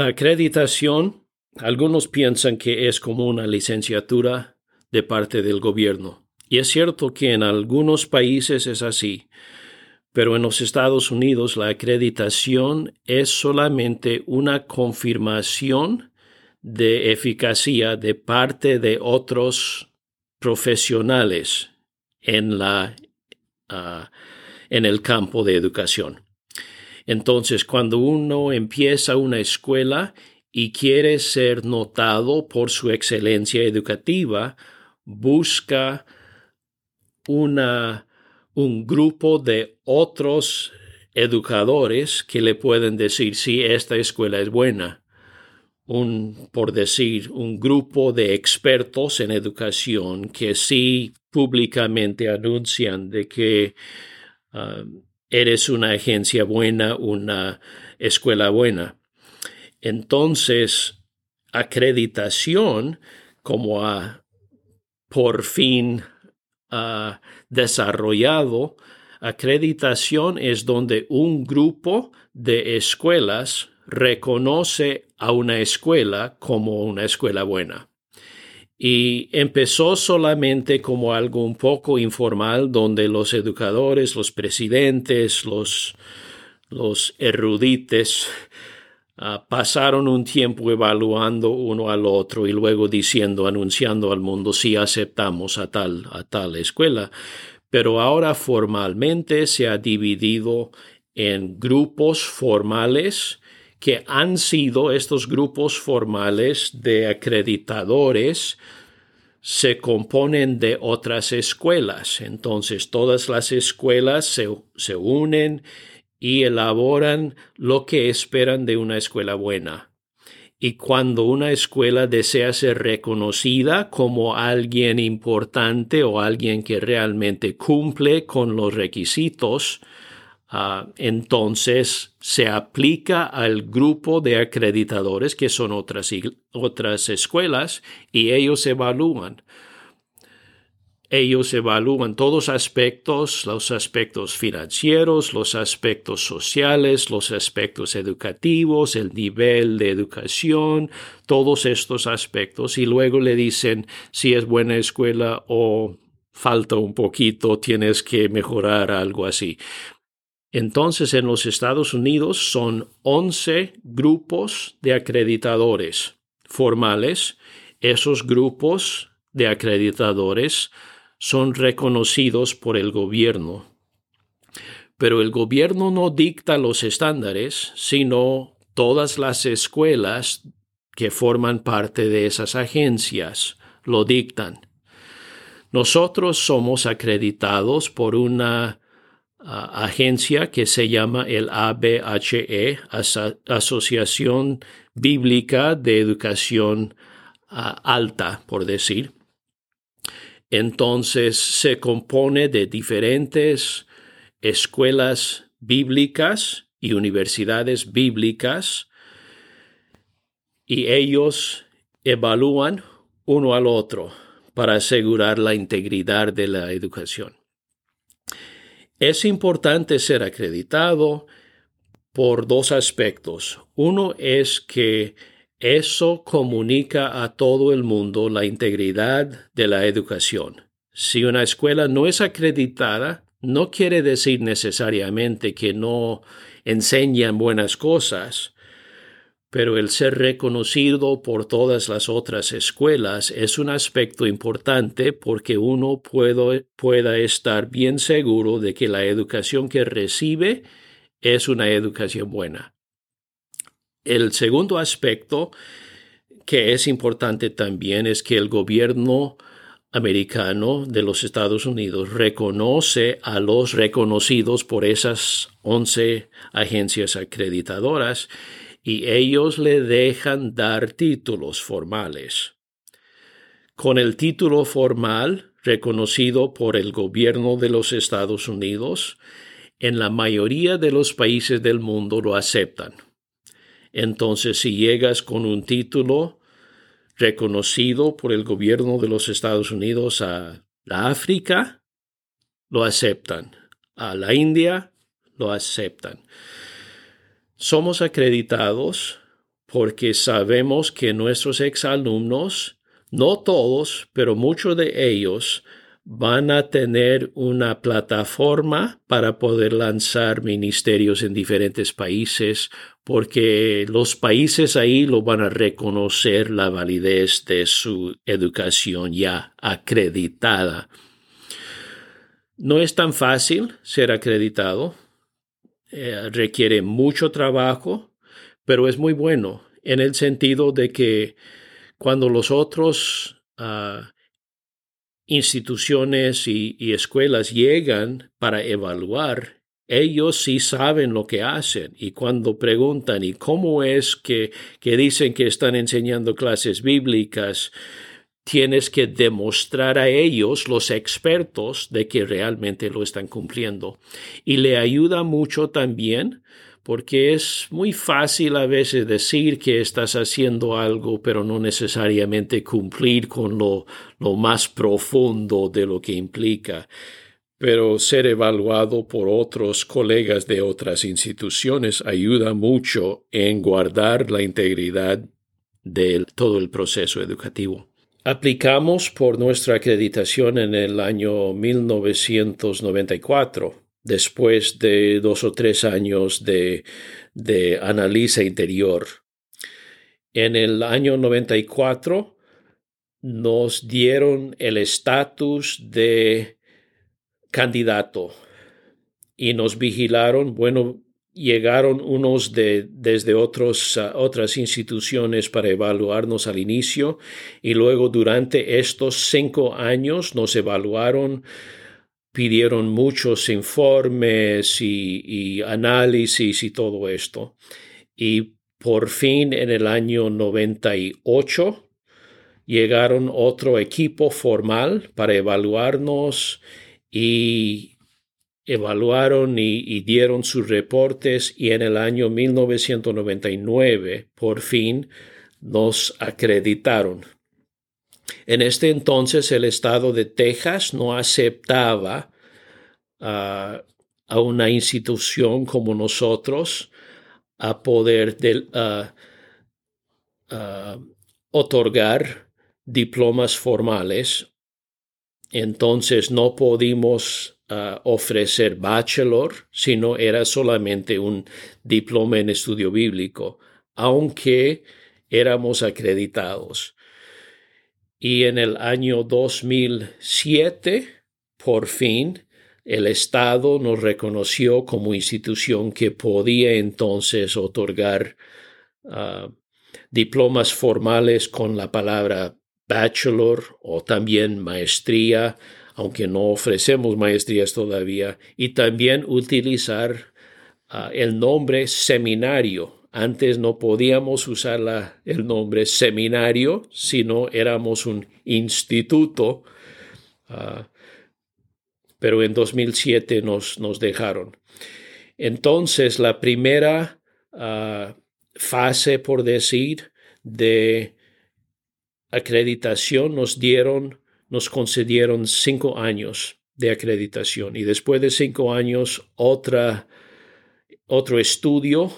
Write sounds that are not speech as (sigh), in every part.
La acreditación, algunos piensan que es como una licenciatura de parte del gobierno. Y es cierto que en algunos países es así, pero en los Estados Unidos la acreditación es solamente una confirmación de eficacia de parte de otros profesionales en, la, ah, en el campo de educación. Entonces, cuando uno empieza una escuela y quiere ser notado por su excelencia educativa, busca una, un grupo de otros educadores que le pueden decir si esta escuela es buena. Un, por decir, un grupo de expertos en educación que sí públicamente anuncian de que ah, eres una agencia buena, una escuela buena. Entonces, acreditación, como ha por fin desarrollado, acreditación es donde un grupo de escuelas reconoce a una escuela como una escuela buena. Y empezó solamente como algo un poco informal, donde los educadores, los presidentes, los, erudites (laughs) ah, pasaron un tiempo evaluando uno al otro y luego diciendo, anunciando al mundo si aceptamos a tal, a tal escuela. Pero ahora formalmente se ha dividido en grupos formales que han sido estos grupos formales de acreditadores se componen de otras escuelas. Entonces todas las escuelas se, se, unen y elaboran lo que esperan de una escuela buena. Y cuando una escuela desea ser reconocida como alguien importante o alguien que realmente cumple con los requisitos, Ah, entonces se aplica al grupo de acreditadores que son otras, otras escuelas y ellos evalúan. Ellos evalúan todos aspectos, los aspectos financieros, los aspectos sociales, los aspectos educativos, el nivel de educación, todos estos aspectos y luego le dicen si es buena escuela o falta un poquito, tienes que mejorar algo así. Entonces, en los Estados Unidos son 11 grupos de acreditadores formales. Esos grupos de acreditadores son reconocidos por el gobierno. Pero el gobierno no dicta los estándares, sino todas las escuelas que forman parte de esas agencias lo dictan. Nosotros somos acreditados por una agencia que se llama el ABHE, Asociación Bíblica de Educación Alta, por decir. Entonces se compone de diferentes escuelas bíblicas y universidades bíblicas y ellos evalúan uno al otro para asegurar la integridad de la educación. Es importante ser acreditado por dos aspectos. Uno es que eso comunica a todo el mundo la integridad de la educación. Si una escuela no es acreditada, no quiere decir necesariamente que no enseñan buenas cosas, pero el ser reconocido por todas las otras escuelas es un aspecto importante porque uno pueda estar bien seguro de que la educación que recibe es una educación buena. El segundo aspecto que es importante también es que el gobierno americano de los Estados Unidos reconoce a los reconocidos por esas 11 agencias acreditadoras y ellos le dejan dar títulos formales. Con el título formal reconocido por el gobierno de los Estados Unidos, en la mayoría de los países del mundo lo aceptan. Entonces, si llegas con un título reconocido por el gobierno de los Estados Unidos a la África, lo aceptan. A la India, lo aceptan. Somos acreditados porque sabemos que nuestros exalumnos, no todos, pero muchos de ellos, van a tener una plataforma para poder lanzar ministerios en diferentes países, porque los países ahí lo van a reconocer la validez de su educación ya acreditada. No es tan fácil ser acreditado, eh, requiere mucho trabajo, pero es muy bueno en el sentido de que cuando los otros ah, instituciones y, escuelas llegan para evaluar, ellos sí saben lo que hacen. Y cuando preguntan y cómo es que, que dicen que están enseñando clases bíblicas, tienes que demostrar a ellos, los expertos, de que realmente lo están cumpliendo. Y le ayuda mucho también porque es muy fácil a veces decir que estás haciendo algo, pero no necesariamente cumplir con lo, más profundo de lo que implica. Pero ser evaluado por otros colegas de otras instituciones ayuda mucho en guardar la integridad de todo el proceso educativo. Aplicamos por nuestra acreditación en el año 1994 después de dos o tres años de, de análisis interior. En el año 94 nos dieron el estatus de candidato y nos vigilaron, bueno, llegaron unos de, desde ah, otras instituciones para evaluarnos al inicio y luego durante estos cinco años nos evaluaron pidieron muchos informes y, análisis y todo esto. Y por fin en el año 98 llegaron otro equipo formal para evaluarnos y evaluaron y, dieron sus reportes y en el año 1999 por fin nos acreditaron en este entonces el estado de Texas no aceptaba ah, a una institución como nosotros a poder ah, ah, otorgar diplomas formales. Entonces no pudimos ofrecer bachelor, sino era solamente un diploma en estudio bíblico, aunque éramos acreditados. Y en el año 2007, por fin, el Estado nos reconoció como institución que podía entonces otorgar ah, diplomas formales con la palabra bachelor o también maestría, aunque no ofrecemos maestrías todavía, y también utilizar ah, el nombre seminario antes no podíamos usar el nombre seminario, sino éramos un instituto, ah, pero en 2007 nos, nos, dejaron. Entonces, la primera ah, fase, por decir, de acreditación nos dieron, nos concedieron cinco años de acreditación y después de cinco años otra otro estudio,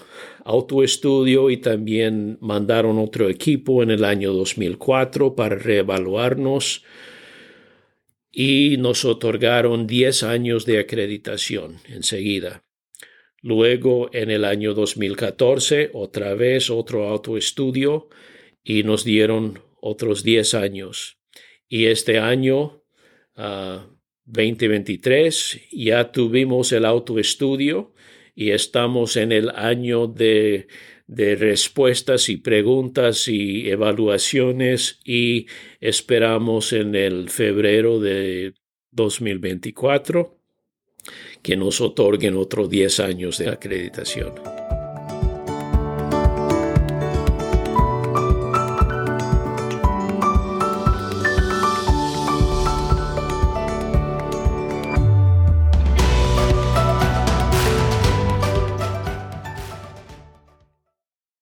autoestudio y también mandaron otro equipo en el año 2004 para reevaluarnos y nos otorgaron 10 años de acreditación enseguida. Luego, en el año 2014, otra vez otro autoestudio y nos dieron otros 10 años. Y este año, 2023, ah, ya tuvimos el autoestudio y estamos en el año de, de respuestas y preguntas y evaluaciones y esperamos en el febrero de 2024 que nos otorguen otros 10 años de acreditación.